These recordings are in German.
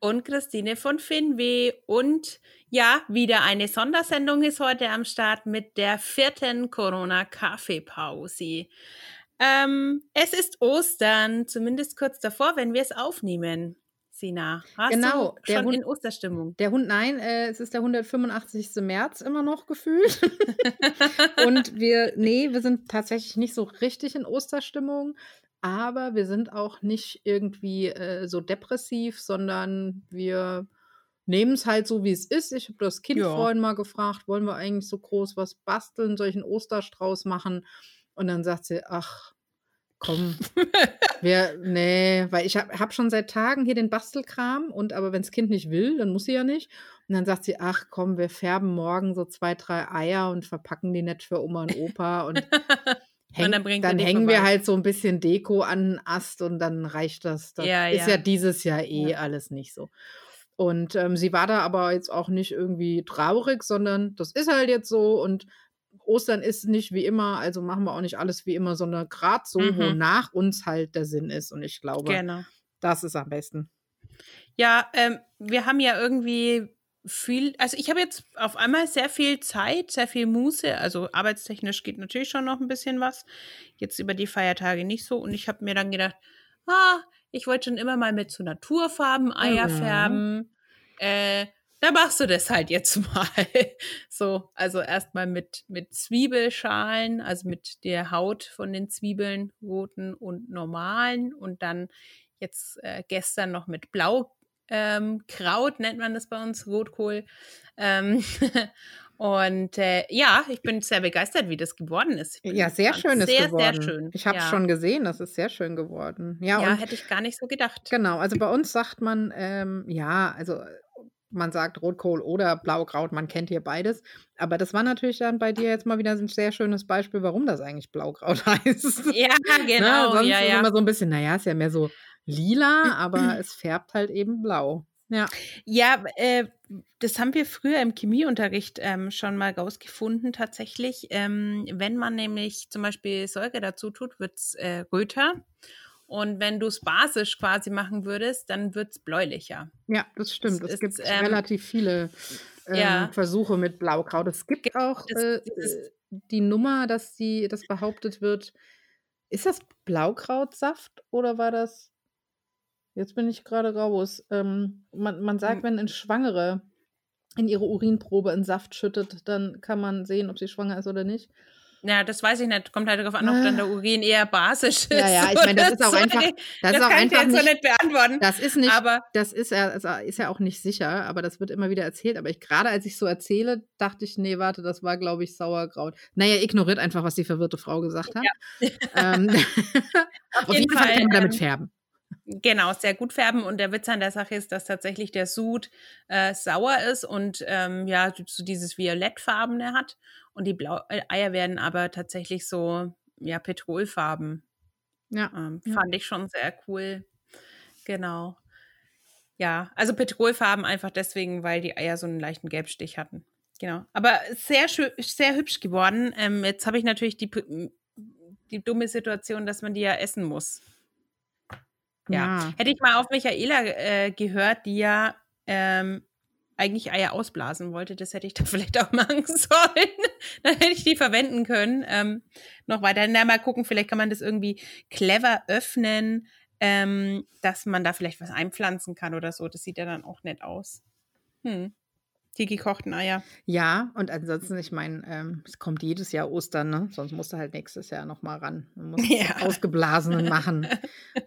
und Christine von Finweh. Und ja, wieder eine Sondersendung ist heute am Start mit der vierten Corona-Kaffeepause. Ähm, es ist Ostern, zumindest kurz davor, wenn wir es aufnehmen. Sina, hast genau, du schon Hund, in Osterstimmung? Der Hund, nein, äh, es ist der 185. März immer noch gefühlt. und wir, nee, wir sind tatsächlich nicht so richtig in Osterstimmung. Aber wir sind auch nicht irgendwie äh, so depressiv, sondern wir nehmen es halt so, wie es ist. Ich habe das Kind Ja. vorhin mal gefragt, wollen wir eigentlich so groß was basteln, einen Osterstrauß machen? Und dann sagt sie, ach, komm, wir, nee, weil ich habe hab schon seit Tagen hier den Bastelkram und aber wenn das Kind nicht will, dann muss sie ja nicht. Und dann sagt sie, ach komm, wir färben morgen so zwei, drei Eier und verpacken die nett für Oma und Opa und Häng, dann er dann die hängen wir vorbei. halt so ein bisschen Deko an den Ast und dann reicht das. Das Ja, ist ja. ja dieses Jahr eh Ja. alles nicht so. Und ähm, sie war da aber jetzt auch nicht irgendwie traurig, sondern das ist halt jetzt so und Ostern ist nicht wie immer, also machen wir auch nicht alles wie immer, sondern gerade so, Mhm. wonach uns halt der Sinn ist. Und ich glaube, Genau. das ist am besten. Ja, ähm, wir haben ja irgendwie viel, also ich habe jetzt auf einmal sehr viel Zeit, sehr viel Muße, also arbeitstechnisch geht natürlich schon noch ein bisschen was, jetzt über die Feiertage nicht so und ich habe mir dann gedacht, ah, ich wollte schon immer mal mit so Naturfarben Eier Mhm. färben, äh, da machst du das halt jetzt mal. so, also erstmal mit, mit Zwiebelschalen, also mit der Haut von den Zwiebeln, roten und normalen und dann jetzt äh, gestern noch mit Blau ähm, nennt man das bei uns, Rotkohl. Ähm, und äh, ja, ich bin sehr begeistert, wie das geworden ist. Ja, sehr schön ist sehr, geworden. Sehr schön. Ich habe ja. schon gesehen, das ist sehr schön geworden. Ja, Ja, hätte ich gar nicht so gedacht. Genau, also bei uns sagt man, ähm, ja, also man sagt Rotkohl oder Blaukraut, man kennt hier beides. Aber das war natürlich dann bei dir jetzt mal wieder ein sehr schönes Beispiel, warum das eigentlich Blaukraut heißt. Ja, Ne, genau. sonst ja, ist ja. immer so ein bisschen, naja, ist ja mehr so lila, aber es färbt halt eben blau. Ja. Ja, äh, das haben wir früher im Chemieunterricht ähm, schon mal rausgefunden, tatsächlich. Ähm, wenn man nämlich zum Beispiel Säure dazu tut, wird es äh, röter. Und wenn du es basisch quasi machen würdest, dann wird es bläulicher. Ja, das stimmt. Es Es, gibt ähm, relativ viele ähm, ja. Versuche mit Blaukraut. Es gibt auch das- äh, äh, die Nummer, dass die, das behauptet wird. Ist das Blaukrautsaft oder war das? Jetzt bin ich gerade raus. Ähm, man, man sagt, Hm. wenn eine Schwangere in ihre Urinprobe einen Saft schüttet, dann kann man sehen, ob sie schwanger ist oder nicht. Ja, das weiß ich nicht. Kommt halt darauf an, ob dann der Urin eher basisch ist. Ah. Ja, ja, ich meine, das ist auch einfach-. Das, Das, ist auch kann ich jetzt so nicht, nicht beantworten. Das ist nicht, aber das ist ja, also ist ja auch nicht sicher, aber das wird immer wieder erzählt. Aber ich gerade als ich so erzähle, dachte ich, nee, warte, das war, glaube ich, Sauerkraut. Naja, ignoriert einfach, was die verwirrte Frau gesagt hat. Ähm, auf jeden Fall kann man damit ähm, färben. Genau, sehr gut färben. Und der Witz an der Sache ist, dass tatsächlich der Sud äh, sauer ist und ähm, ja, so dieses Violettfarbene hat. Und die Blau äh, Eier werden aber tatsächlich so, ja, Petrolfarben. Ja. Ähm, Ja. Fand ich schon sehr cool. Genau. Ja, also Petrolfarben einfach deswegen, weil die Eier so einen leichten Gelbstich hatten. Genau. Aber sehr schön, sehr hübsch geworden. Ähm, jetzt habe ich natürlich die, die dumme Situation, dass man die ja essen muss. Ja. Hätte ich mal auf Michaela äh, gehört, die ja ähm, eigentlich Eier ausblasen wollte, das hätte ich da vielleicht auch machen sollen. Dann hätte ich die verwenden können. Ähm, noch weiter. Na, mal gucken, vielleicht kann man das irgendwie clever öffnen, ähm, dass man da vielleicht was einpflanzen kann oder so. Das sieht ja dann auch nett aus. Hm. Die gekochten Eier. Ja, und ansonsten, ich meine, ähm, es kommt jedes Jahr Ostern, ne? Sonst musst du halt nächstes Jahr nochmal ran. Man muss Ja. ausgeblasenen machen.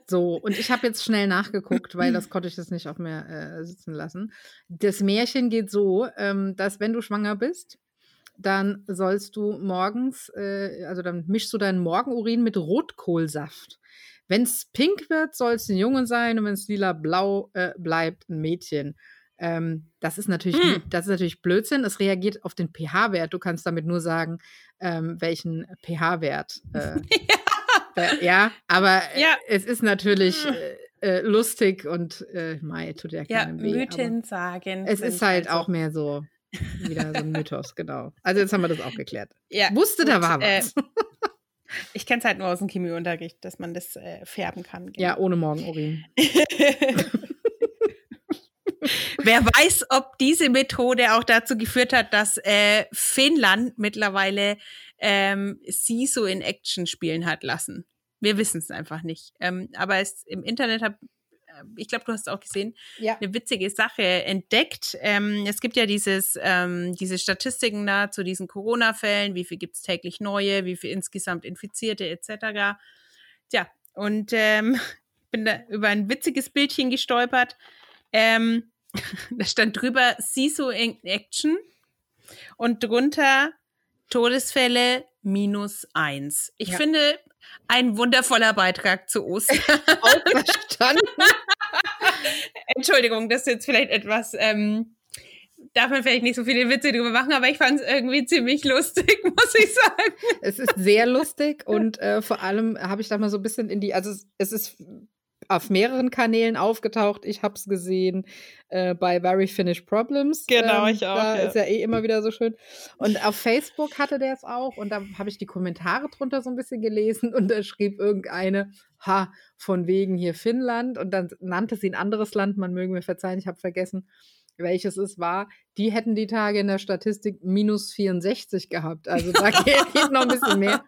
So, und ich habe jetzt schnell nachgeguckt, weil das konnte ich jetzt nicht auf mir äh, sitzen lassen. Das Märchen geht so, ähm, dass wenn du schwanger bist, dann sollst du morgens, äh, also dann mischst du deinen Morgenurin mit Rotkohlsaft. Wenn es pink wird, soll es ein Junge sein und wenn es lila-blau äh, bleibt, ein Mädchen. Ähm, das, ist natürlich, Hm. das ist natürlich Blödsinn. Es reagiert auf den pH-Wert. Du kannst damit nur sagen, ähm, welchen pH-Wert. Äh, äh, ja, aber äh, Ja. es ist natürlich Hm. äh, äh, lustig und äh, Mai tut ja Ja, keinem weh. aber Mythen sagen. Es ist halt so. auch mehr so wieder so ein Mythos, genau. Also jetzt haben wir das auch geklärt. Ja, Wusste, da gut, war äh, was. Ich kenne es halt nur aus dem Chemieunterricht, dass man das äh, färben kann. genau. ja, ohne Morgenurin. Wer weiß, ob diese Methode auch dazu geführt hat, dass äh, Finnland mittlerweile ähm, SISO in Action spielen hat lassen. Wir wissen es einfach nicht. Ähm, aber es im Internet habe ich glaube, du hast es auch gesehen, Ja. eine witzige Sache entdeckt. Ähm, es gibt ja dieses, ähm, diese Statistiken da zu diesen Corona-Fällen, wie viel gibt es täglich neue, wie viel insgesamt Infizierte etc. Tja, und ähm, bin da über ein witziges Bildchen gestolpert. Ähm, da stand drüber CISO in Action und drunter Todesfälle minus eins. Ich Ja. finde, ein wundervoller Beitrag zu Ostern. Auch verstanden. Entschuldigung, das ist jetzt vielleicht etwas, ähm, darf man vielleicht nicht so viele Witze drüber machen, aber ich fand es irgendwie ziemlich lustig, muss ich sagen. Es ist sehr lustig und äh, vor allem habe ich da mal so ein bisschen in die, also es, es ist auf mehreren Kanälen aufgetaucht. Ich habe es gesehen äh, bei Very Finished Problems. Genau, ich auch, Da ja. ist ja eh immer wieder so schön. Und auf Facebook hatte der es auch und da habe ich die Kommentare drunter so ein bisschen gelesen und da schrieb irgendeine, ha, von wegen hier Finnland und dann nannte sie ein anderes Land, man möge mir verzeihen, ich habe vergessen, welches es war, die hätten die Tage in der Statistik minus 64 gehabt. Also da geht noch ein bisschen mehr.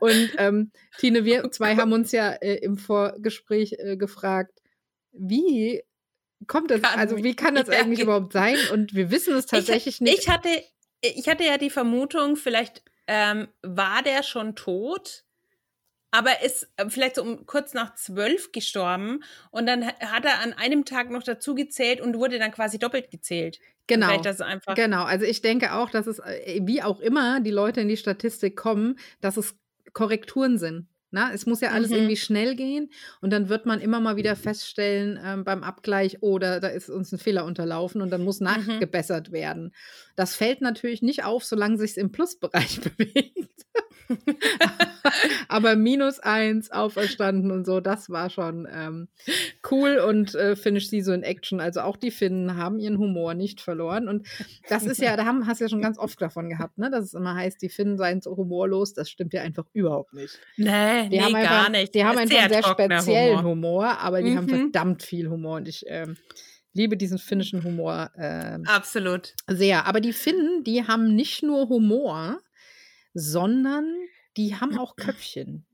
Und ähm, Tine, wir zwei haben uns ja äh, im Vorgespräch äh, gefragt, wie kommt das, Kann also wie kann das ja, eigentlich ge- überhaupt sein? Und wir wissen es tatsächlich ich, nicht. Ich hatte, ich hatte ja die Vermutung, vielleicht ähm, war der schon tot, aber ist äh, vielleicht so um kurz nach zwölf gestorben und dann ha- hat er an einem Tag noch dazu gezählt und wurde dann quasi doppelt gezählt. genau. Genau, also ich denke auch, dass es, äh, wie auch immer die Leute in die Statistik kommen, dass es Korrekturen sind. Na, es muss ja alles Mhm. irgendwie schnell gehen und dann wird man immer mal wieder feststellen ähm, beim Abgleich, oder da ist uns ein Fehler unterlaufen und dann muss nachgebessert werden. Das fällt natürlich nicht auf, solange sich es im Plusbereich bewegt. Aber minus eins auferstanden und so, das war schon ähm, cool und äh, Finish Season in Action. Also auch die Finnen haben ihren Humor nicht verloren. Und das ist ja, da haben, hast du ja schon ganz oft davon gehabt, ne? dass es immer heißt, die Finnen seien so humorlos. Das stimmt ja einfach überhaupt nicht. Nee, Die nee, haben einfach, gar nicht. Die haben einfach Sehr einen sehr speziellen Humor. Humor. aber die haben Mhm. verdammt viel Humor und ich ähm, liebe diesen finnischen Humor ähm, Absolut. sehr. Aber die Finnen, die haben nicht nur Humor, sondern die haben auch Köpfchen.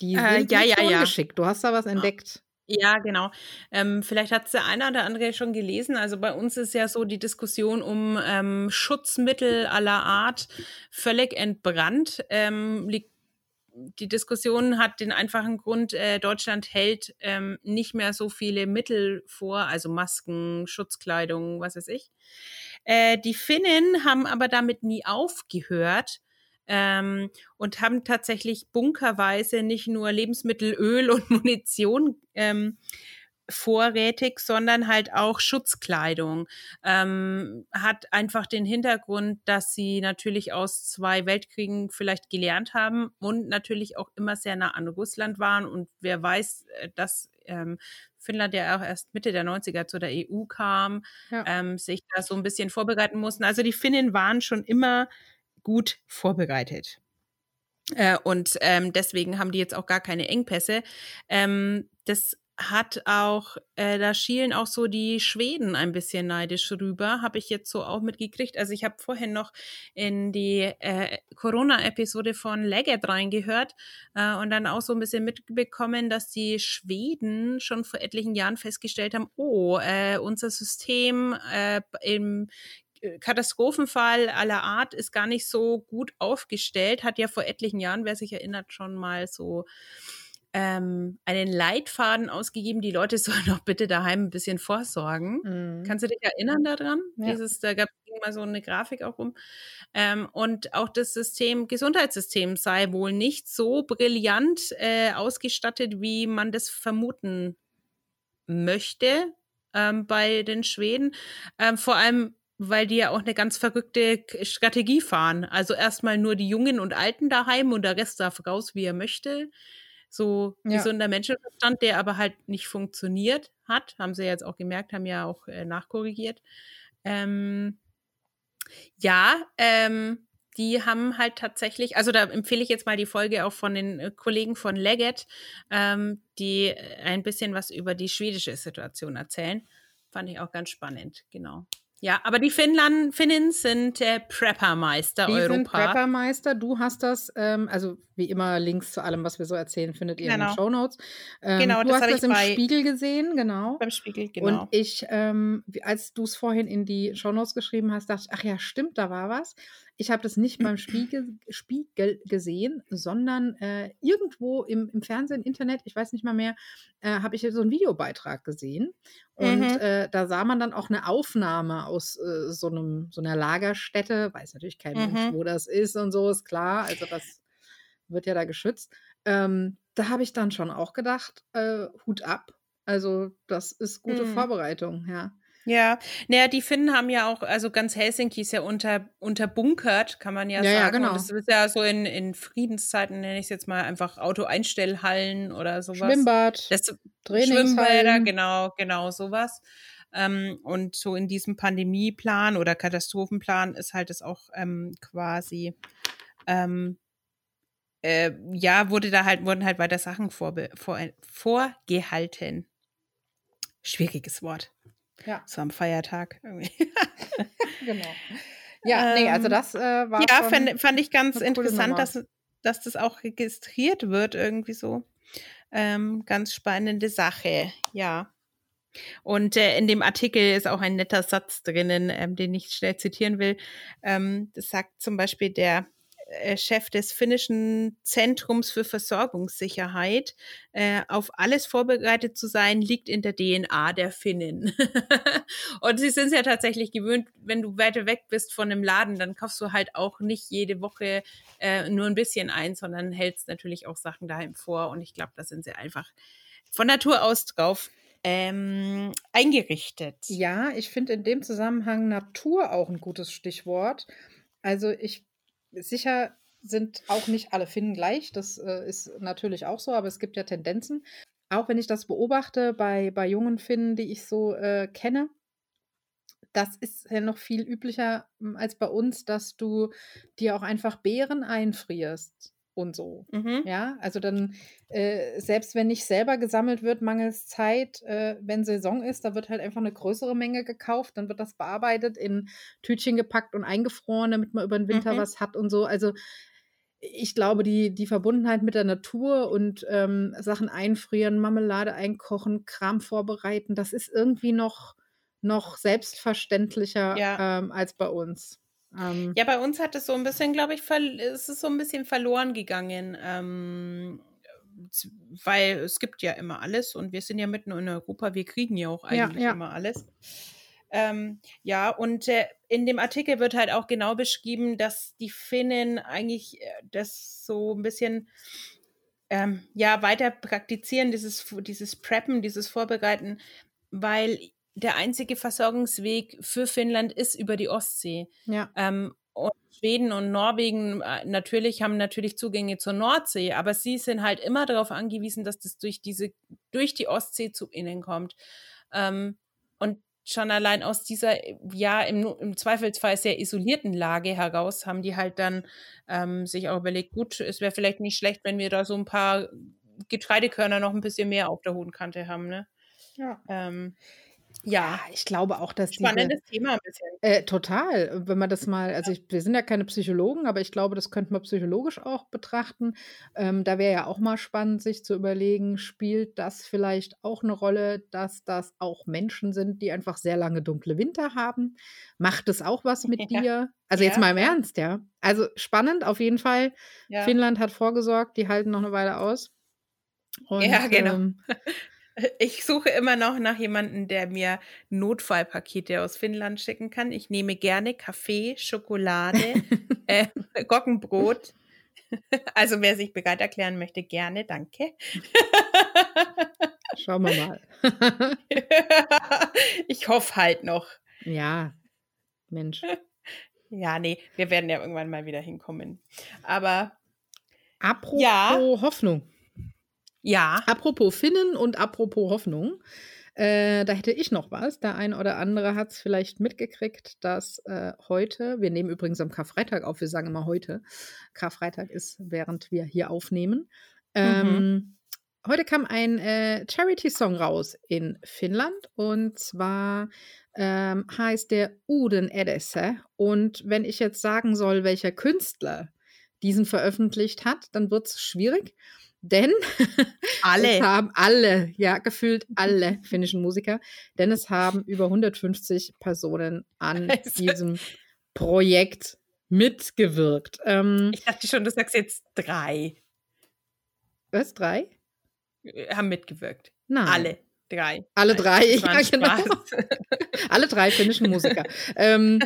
Die Äh, sind ja, nicht ja, so ja. ungeschickt. Du hast da was entdeckt. Ja, genau. Ähm, vielleicht hat es der eine oder andere schon gelesen. Also bei uns ist ja so die Diskussion um ähm, Schutzmittel aller Art völlig entbrannt. Ähm, liegt die Diskussion hat den einfachen Grund, äh, Deutschland hält ähm, nicht mehr so viele Mittel vor, also Masken, Schutzkleidung, was weiß ich. Äh, die Finnen haben aber damit nie aufgehört ähm, und haben tatsächlich bunkerweise nicht nur Lebensmittel, Öl und Munition ähm, vorrätig, sondern halt auch Schutzkleidung. Ähm, hat einfach den Hintergrund, dass sie natürlich aus zwei Weltkriegen vielleicht gelernt haben und natürlich auch immer sehr nah an Russland waren. Und wer weiß, äh, dass ähm, Finnland ja auch erst Mitte der 90er zu der EU kam, Ja. ähm, sich da so ein bisschen vorbereiten mussten. Also die Finnen waren schon immer gut vorbereitet. Äh, und ähm, deswegen haben die jetzt auch gar keine Engpässe. Ähm, das hat auch, äh, da schielen auch so die Schweden ein bisschen neidisch rüber, habe ich jetzt so auch mitgekriegt. Also ich habe vorhin noch in die äh, Corona-Episode von Legget reingehört äh, und dann auch so ein bisschen mitbekommen, dass die Schweden schon vor etlichen Jahren festgestellt haben, oh, äh, unser System äh, im Katastrophenfall aller Art ist gar nicht so gut aufgestellt, hat ja vor etlichen Jahren, wer sich erinnert, schon mal so ähm, einen Leitfaden ausgegeben, die Leute sollen doch bitte daheim ein bisschen vorsorgen. Mhm. Kannst du dich erinnern daran? Ja. Dieses, da gab mal so eine Grafik auch rum. Ähm, und auch das System, Gesundheitssystem sei wohl nicht so brillant äh, ausgestattet, wie man das vermuten möchte ähm, bei den Schweden. Ähm, vor allem weil die ja auch eine ganz verrückte Strategie fahren. Also erstmal nur die Jungen und Alten daheim und der Rest darf raus, wie er möchte. So ja. gesunder Menschenverstand, der aber halt nicht funktioniert hat, haben sie jetzt auch gemerkt, haben ja auch äh, nachkorrigiert. Ähm, ja, ähm, die haben halt tatsächlich, also da empfehle ich jetzt mal die Folge auch von den äh, Kollegen von Leggett, ähm, die ein bisschen was über die schwedische Situation erzählen. Fand ich auch ganz spannend, genau. Ja, aber die Finnland, Finnen sind äh, Preppermeister die Europa. Sind Preppermeister. Du hast das, ähm, also wie immer Links zu allem, was wir so erzählen, findet ihr genau. in den Show Notes. Ähm, genau, du das hast das im Spiegel gesehen, genau. Beim Spiegel, genau. Und ich, ähm, als du es vorhin in die Show Notes geschrieben hast, dachte ich, ach ja, stimmt, da war was. Ich habe das nicht beim Spiegel, Spiegel gesehen, sondern äh, irgendwo im, im Fernsehen, Internet, ich weiß nicht mal mehr, äh, habe ich so einen Videobeitrag gesehen. Und mhm. äh, da sah man dann auch eine Aufnahme aus äh, so, einem, so einer Lagerstätte. Weiß natürlich kein mhm. Mensch, wo das ist und so, ist klar. Also das wird ja da geschützt. Ähm, da habe ich dann schon auch gedacht, äh, Hut ab. Also das ist gute mhm. Vorbereitung, ja. Ja, naja, die Finnen haben ja auch, also ganz Helsinki ist ja unter, unterbunkert, kann man ja, ja sagen. Ja, genau. Und das ist ja so in, in Friedenszeiten, nenne ich es jetzt mal einfach Auto-Einstellhallen oder sowas. Schwimmbad, das, Schwimmbäder, genau, genau, sowas. Ähm, und so in diesem Pandemieplan oder Katastrophenplan ist halt das auch ähm, quasi, ähm, äh, ja, wurde da halt, wurden halt weiter Sachen vorbe vor, vorgehalten. Schwieriges Wort. Ja. So am Feiertag. genau. Ja, nee, also ähm, das äh, war. Ja, fand, fand ich ganz interessant, dass, dass das auch registriert wird, irgendwie so. Ähm, ganz spannende Sache, ja. Und äh, in dem Artikel ist auch ein netter Satz drinnen, ähm, den ich schnell zitieren will. Ähm, das sagt zum Beispiel der Chef des finnischen Zentrums für Versorgungssicherheit. Äh, auf alles vorbereitet zu sein, liegt in der DNA der Finnen. und sie sind es ja tatsächlich gewöhnt, wenn du weiter weg bist von einem Laden, dann kaufst du halt auch nicht jede Woche äh, nur ein bisschen ein, sondern hältst natürlich auch Sachen daheim vor. Und ich glaube, da sind sie einfach von Natur aus drauf ähm, eingerichtet. Ja, ich finde in dem Zusammenhang Natur auch ein gutes Stichwort. Also ich sicher sind auch nicht alle Finnen gleich. Das äh, ist natürlich auch so, aber es gibt ja Tendenzen. Auch wenn ich das beobachte bei, bei jungen Finnen, die ich so äh, kenne, das ist ja noch viel üblicher hm, als bei uns, dass du dir auch einfach Beeren einfrierst und so. Mhm. Ja, also dann, äh, selbst wenn nicht selber gesammelt wird, mangels Zeit, äh, wenn Saison ist, da wird halt einfach eine größere Menge gekauft, dann wird das bearbeitet, in Tütchen gepackt und eingefroren, damit man über den Winter mhm. was hat und so. Also ich glaube, die, die Verbundenheit mit der Natur und ähm, Sachen einfrieren, Marmelade einkochen, Kram vorbereiten, das ist irgendwie noch, noch selbstverständlicher ja. ähm, als bei uns. Ähm, ja, bei uns hat es so ein bisschen, glaube ich, es ist so ein bisschen verloren gegangen. Ähm, weil es gibt ja immer alles und wir sind ja mitten in Europa, wir kriegen ja auch eigentlich ja, ja. immer alles. Ähm, ja, und äh, in dem Artikel wird halt auch genau beschrieben, dass die Finnen eigentlich äh, das so ein bisschen ähm, ja weiter praktizieren, dieses, dieses Preppen, dieses Vorbereiten, weil der einzige Versorgungsweg für Finnland ist über die Ostsee. Ja. Ähm, und Schweden und Norwegen äh, natürlich haben natürlich Zugänge zur Nordsee, aber sie sind halt immer darauf angewiesen, dass das durch diese durch die Ostsee zu ihnen kommt. Ähm, und schon allein aus dieser ja im, im, Zweifelsfall sehr isolierten Lage heraus haben die halt dann ähm, sich auch überlegt, gut, es wäre vielleicht nicht schlecht, wenn wir da so ein paar Getreidekörner noch ein bisschen mehr auf der hohen Kante haben, ne? Ja. Ähm, ja, ich glaube auch, dass Spannendes diese, Thema ein bisschen. Äh, total. Wenn man das mal, also ich, wir sind ja keine Psychologen, aber ich glaube, das könnte man psychologisch auch betrachten. Ähm, da wäre ja auch mal spannend, sich zu überlegen, spielt das vielleicht auch eine Rolle, dass das auch Menschen sind, die einfach sehr lange dunkle Winter haben? Macht es auch was mit ja. dir? Also ja, jetzt mal im ja. Ernst, ja. Also spannend auf jeden Fall. Finnland hat vorgesorgt, die halten noch eine Weile aus. Und, ja, genau. Ähm, Ich suche immer noch nach jemandem, der mir Notfallpakete aus Finnland schicken kann. Ich nehme gerne Kaffee, Schokolade, äh, Gockenbrot. Also wer sich bereit erklären möchte, gerne, danke. Schauen wir mal. ich hoffe halt noch. Ja, Mensch. Ja, nee, wir werden ja irgendwann mal wieder hinkommen. Aber apropos Ja. Hoffnung. Ja, Apropos Finnen und apropos Hoffnung. Äh, da hätte ich noch was. Der ein oder andere hat es vielleicht mitgekriegt, dass äh, heute, wir nehmen übrigens am Karfreitag auf, wir sagen immer heute, Karfreitag ist, während wir hier aufnehmen. Ähm, Heute kam ein äh, Charity-Song raus in Finnland und zwar ähm, heißt der Uden Edesse. Und wenn ich jetzt sagen soll, welcher Künstler diesen veröffentlicht hat, dann wird es schwierig, denn alle. haben alle, ja, gefühlt alle finnischen Musiker, denn es haben über 150 Personen an Also- diesem Projekt mitgewirkt. Ähm, Ich dachte schon, du sagst jetzt drei was, drei? äh, haben mitgewirkt. Nein. Alle drei. Alle drei, war ein ja, genau. Alle drei finnischen Musiker. ähm,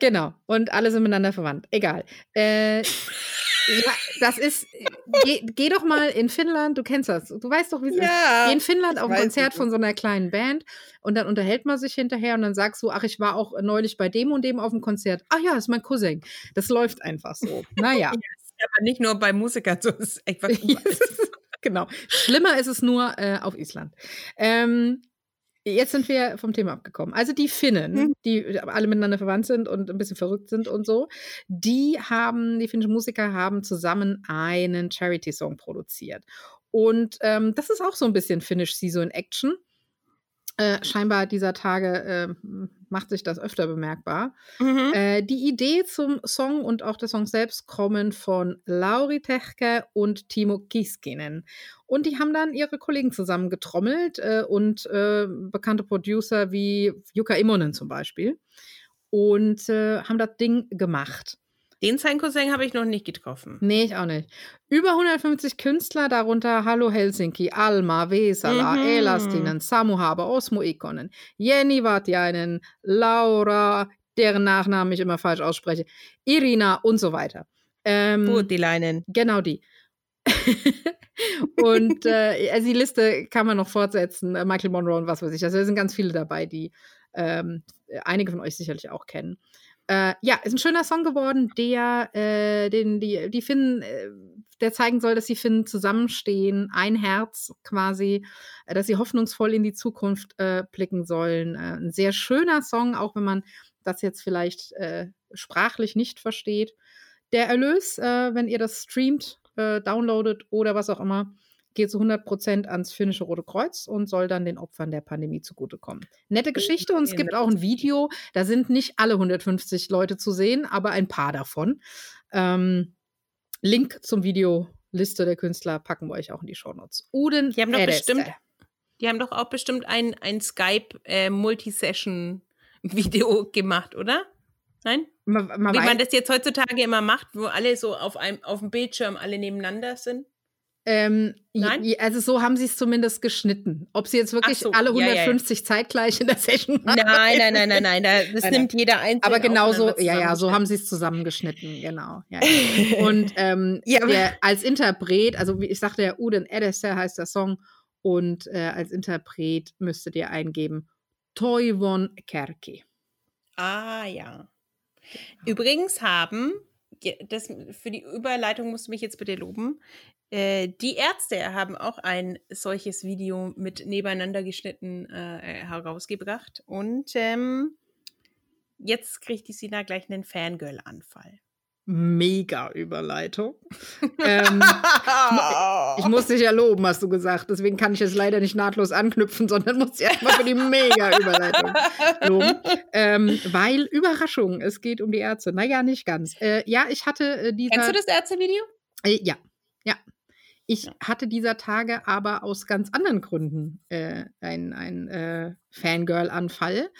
genau. Und alle sind miteinander verwandt. Egal. Äh, ja, das ist. Geh, geh doch mal in Finnland, du kennst das. Du weißt doch, wie es ist. ja. Geh in Finnland auf ein Konzert von so einer kleinen Band und dann unterhält man sich hinterher und dann sagst du, ach, ich war auch neulich bei dem und dem auf dem Konzert. Ach ja, das ist mein Cousin. Das läuft einfach so. Naja. Aber nicht nur bei Musikern, so ist es einfach genau. Schlimmer ist es nur äh, auf Island. Ähm, jetzt sind wir vom Thema abgekommen. Also die Finnen, Mhm. die alle miteinander verwandt sind und ein bisschen verrückt sind und so, die haben, die finnischen Musiker haben zusammen einen Charity-Song produziert. Und ähm, das ist auch so ein bisschen Finnish Season Action. Äh, scheinbar dieser Tage äh, macht sich das öfter bemerkbar. Mhm. Äh, die Idee zum Song und auch der Song selbst kommen von Lauri Techke und Timo Kiskinen. Und die haben dann ihre Kollegen zusammen getrommelt äh, und äh, bekannte Producer wie Jukka Immonen zum Beispiel. Und äh, haben das Ding gemacht. Den sein Cousin habe ich noch nicht getroffen. Nee, ich auch nicht. Über 150 Künstler, darunter Hallo Helsinki, Alma, Vesala, Mhm. Elastinen, Samu Haber, Osmo Ikonen, Jenny Vatjainen, Laura, deren Nachnamen ich immer falsch ausspreche, Irina und so weiter. Ähm, Putilainen. Genau die. und äh, also die Liste kann man noch fortsetzen. Äh, Michael Monroe und was weiß ich. Also da sind ganz viele dabei, die ähm, einige von euch sicherlich auch kennen. Äh, ja, ist ein schöner Song geworden, der äh, den, die, die Finnen, äh, der zeigen soll, dass die Finnen zusammenstehen, ein Herz quasi, äh, dass sie hoffnungsvoll in die Zukunft äh, blicken sollen. Äh, ein sehr schöner Song, auch wenn man das jetzt vielleicht sprachlich nicht versteht. Der Erlös, wenn ihr das streamt, downloadet oder was auch immer, geht zu 100% ans finnische Rote Kreuz und soll dann den Opfern der Pandemie zugutekommen. Nette Geschichte und es gibt auch ein Video, da sind nicht alle 150 Leute zu sehen, aber ein paar davon. Ähm, Link zum Video, Liste der Künstler packen wir euch auch in die Shownotes. Uden Die haben doch bestimmt- Die haben doch auch bestimmt ein, ein Skype-Multisession-Video gemacht, oder? Nein? Man, man Wie man das jetzt heutzutage immer macht, wo alle so auf einem auf dem Bildschirm alle nebeneinander sind. Ähm, Nein? also so haben sie es zumindest geschnitten. Ob sie jetzt wirklich so, alle ja, ja, ja. 150 zeitgleich in der Session machen, Nein, nein, nein, nein, nein. Da, das Nein, nimmt jeder einzeln. Aber genauso, ja, ja, so haben sie es zusammengeschnitten, genau. Ja. Und ähm, der, als Interpret, also wie ich sagte ja, Uden Edesse heißt der Song und äh, als Interpret müsstet ihr eingeben Toivon Kerki. Ah, ja. Übrigens haben, das, für die Überleitung musst du mich jetzt bitte loben, äh, die Ärzte haben auch ein solches Video mit nebeneinander geschnitten äh, herausgebracht. Und ähm, jetzt kriegt die Sina gleich einen Fangirl-Anfall. Mega Überleitung. ähm, ich muss dich ja loben, hast du gesagt. Deswegen kann ich jetzt leider nicht nahtlos anknüpfen, sondern muss erstmal für die mega Überleitung loben. Ähm, weil Überraschung, es geht um die Ärzte. Naja, nicht ganz. Äh, ja, ich hatte äh, dieser. Kennst du das Ärzte-Video? Äh, ja, ja. Ich Ja. hatte dieser Tage aber aus ganz anderen Gründen äh, ein, ein äh, Fangirl-Anfall.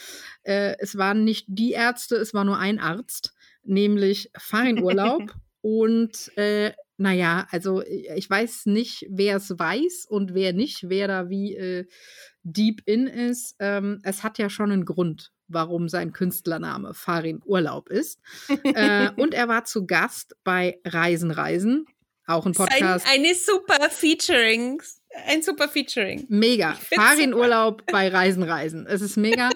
Äh, es waren nicht die Ärzte, es war nur ein Arzt, nämlich Farin Urlaub und äh, naja, also äh, ich weiß nicht, wer es weiß und wer nicht, wer da wie äh, deep in ist. Ähm, es hat ja schon einen Grund, warum sein Künstlername Farin Urlaub ist. äh, und er war zu Gast bei Reisen, Reisen, auch ein Podcast. Ein, eine super Featuring. Ein super Featuring. Mega. Farin Urlaub bei Reisen, Reisen. Es ist mega.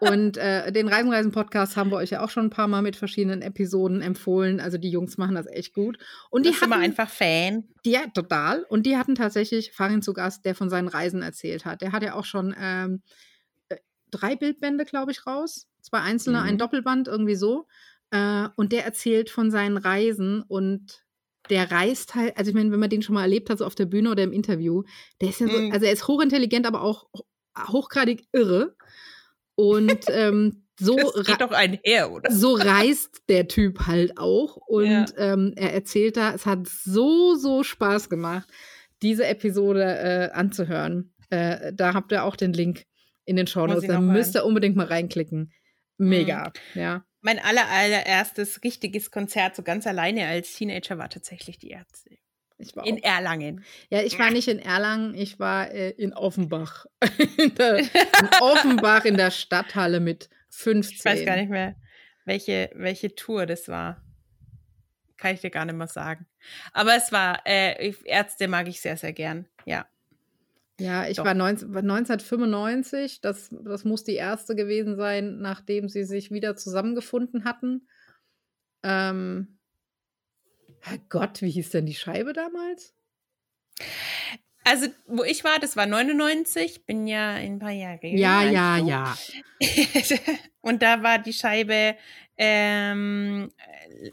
Und äh, den Reisen, Reisen Podcast haben wir euch ja auch schon ein paar Mal mit verschiedenen Episoden empfohlen. Also die Jungs machen das echt gut. Und die hatten einfach Fan. Die, ja, total. Und die hatten tatsächlich Farin zu Gast, der von seinen Reisen erzählt hat. Der hat ja auch schon ähm, äh, drei Bildbände, glaube ich, raus. Zwei einzelne, mhm. ein Doppelband, irgendwie so. Äh, und der erzählt von seinen Reisen und der reist halt, also ich meine, wenn man den schon mal erlebt hat, so auf der Bühne oder im Interview, der ist ja so, mhm. also er ist hochintelligent, aber auch hochgradig irre. Und ähm, so, das geht doch einher, oder? so reist der Typ halt auch. Und ja. ähm, er erzählt da, es hat so, so Spaß gemacht, diese Episode äh, anzuhören. Äh, da habt ihr auch den Link in den Show Notes. Da müsst ihr unbedingt mal reinklicken. Mega, mhm. ja. Mein aller, allererstes richtiges Konzert, so ganz alleine als Teenager, war tatsächlich die Ärzte. Ich war in Erlangen. Ja, ich war nicht in Erlangen, ich war äh, in Offenbach. in, der, in Offenbach in der Stadthalle mit 15. Ich weiß gar nicht mehr, welche, welche Tour das war. Kann ich dir gar nicht mehr sagen. Aber es war, äh, Ärzte mag ich sehr, sehr gern. Ja. Ja, ich Doch. war 19, 1995. Das, das muss die erste gewesen sein, nachdem sie sich wieder zusammengefunden hatten. Ähm, Gott, wie hieß denn die Scheibe damals? Also, wo ich war, das war 99, bin ja ein paar Jahre Ja, ja, so. ja. und da war die Scheibe ähm,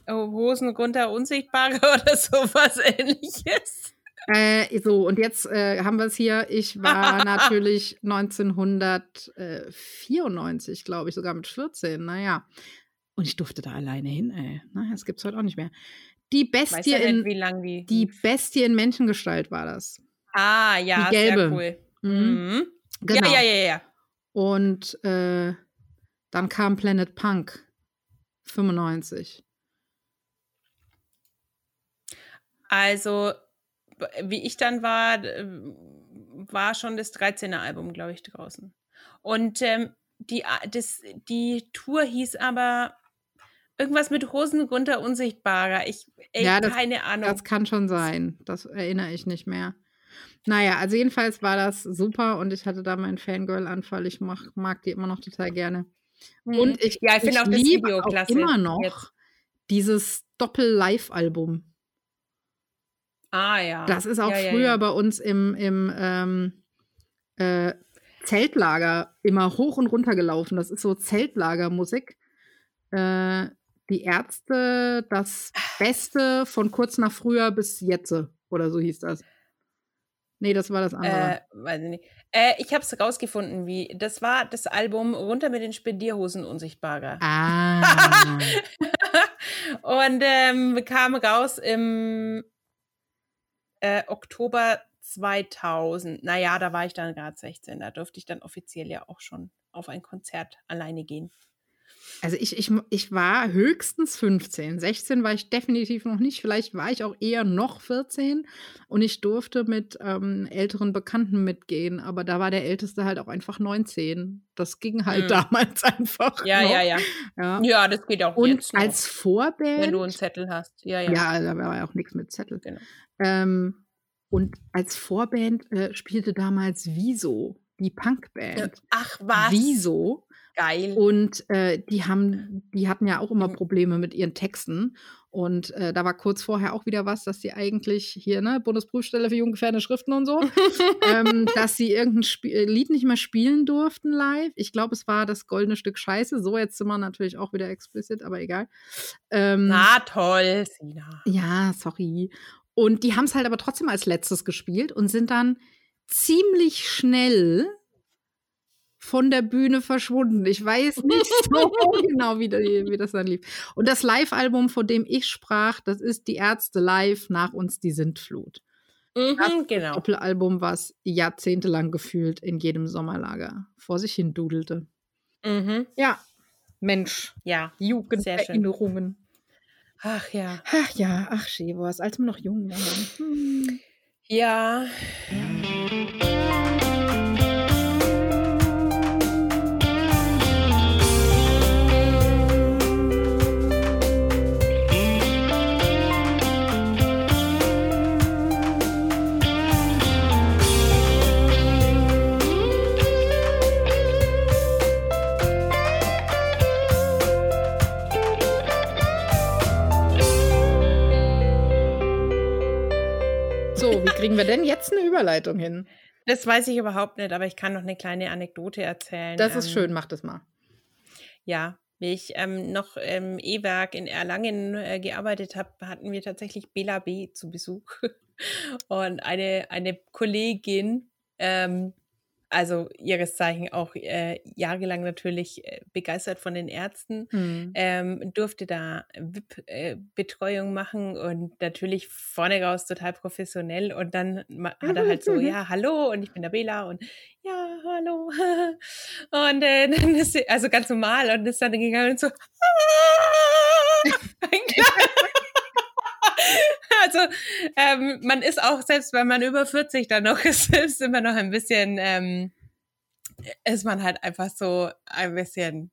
äh, Hosen runter unsichtbare oder sowas ähnliches. Äh, so, und jetzt äh, haben wir es hier. Ich war natürlich 1994, glaube ich, sogar mit 14. Naja. Und ich durfte da alleine hin, ey. Na, das gibt's heute auch nicht mehr. Die Bestie, ja in, die, die Bestie in Menschengestalt war das. Ah, ja, die gelbe. sehr cool. Mhm. Mhm. Genau. Ja, ja, ja, ja. Und äh, dann kam Planet Punk 95. Also, wie ich dann war, war schon das 13er Album, glaube ich, draußen. Und ähm, die, das, die Tour hieß aber Irgendwas mit Hosen runter unsichtbarer. Ich, ey, ja, das, keine Ahnung. Das kann schon sein. Das erinnere ich nicht mehr. Naja, also jedenfalls war das super und ich hatte da meinen Fangirl-Anfall. Ich mag, mag die immer noch total gerne. Mhm. Und ich, ja, ich, ich auch das Video klasse. immer noch dieses Doppel-Live-Album. Ah ja. Das ist auch ja, früher ja, bei uns im, im ähm, äh, Zeltlager immer hoch und runter gelaufen. Das ist so Zeltlagermusik. Äh, die Ärzte das Beste von kurz nach früher bis jetzt oder so hieß das. Nee, das war das andere. Äh, weiß ich nicht. Äh, ich habe es rausgefunden, wie. Das war das Album Runter mit den Spendierhosen Unsichtbarer. Ah. Und ähm, kam raus im äh, Oktober 2000. Naja, da war ich dann gerade 16. Da durfte ich dann offiziell ja auch schon auf ein Konzert alleine gehen. Also ich, ich, ich war höchstens 15. 16 war ich definitiv noch nicht. Vielleicht war ich auch eher noch 14 und ich durfte mit ähm, älteren Bekannten mitgehen, aber da war der Älteste halt auch einfach 19. Das ging halt mhm. damals einfach. Ja, noch. ja, ja, ja. Ja, das geht auch und jetzt noch, als Vorband. Wenn du einen Zettel hast. Ja, ja. Ja, da war ja auch nichts mit Zettel. Genau. Ähm, und als Vorband äh, spielte damals Wieso, die Punkband. Ach was. Wieso. Geil. Und äh, die haben, die hatten ja auch immer mhm. Probleme mit ihren Texten. Und äh, da war kurz vorher auch wieder was, dass sie eigentlich hier, ne, Bundesprüfstelle für jugendgefährdende Schriften und so, ähm, dass sie irgendein Sp äh, Lied nicht mehr spielen durften live. Ich glaube, es war das goldene Stück Scheiße. So, jetzt sind wir natürlich auch wieder explicit, aber egal. Ähm, Na toll, Sina. Ja, sorry. Und die haben es halt aber trotzdem als letztes gespielt und sind dann ziemlich schnell von der Bühne verschwunden. Ich weiß nicht so genau, wie, wie, das dann lief. Und das Live-Album, von dem ich sprach, das ist Die Ärzte live nach uns die Sintflut. Mhm, das genau. Doppelalbum, was jahrzehntelang gefühlt in jedem Sommerlager vor sich hin dudelte. Mhm. Ja, Mensch. Ja, Jugenderinnerungen. Ach ja. Ach ja, ach Schewors, als wir noch jung waren. Hm. Ja. So, kriegen wir denn jetzt eine Überleitung hin? Das weiß ich überhaupt nicht, aber ich kann noch eine kleine Anekdote erzählen. Das ist Ähm, schön, mach das mal. Ja, wie ich ähm, noch im E-Werk in Erlangen äh, gearbeitet habe, hatten wir tatsächlich Bela B. zu Besuch. Und eine, eine Kollegin, ähm, also ihres Zeichen auch äh, jahrelang natürlich äh, begeistert von den Ärzten, Hm. ähm, durfte da VIP-Betreuung machen und natürlich vorne raus total professionell. Und dann ma- hat er halt so, ja, hallo, und ich bin der Bela und ja, hallo. Und äh, dann ist sie, also ganz normal und ist dann gegangen und so, also ähm, man ist auch, selbst wenn man über 40 dann noch ist, ist immer noch ein bisschen, ähm, ist man halt einfach so ein bisschen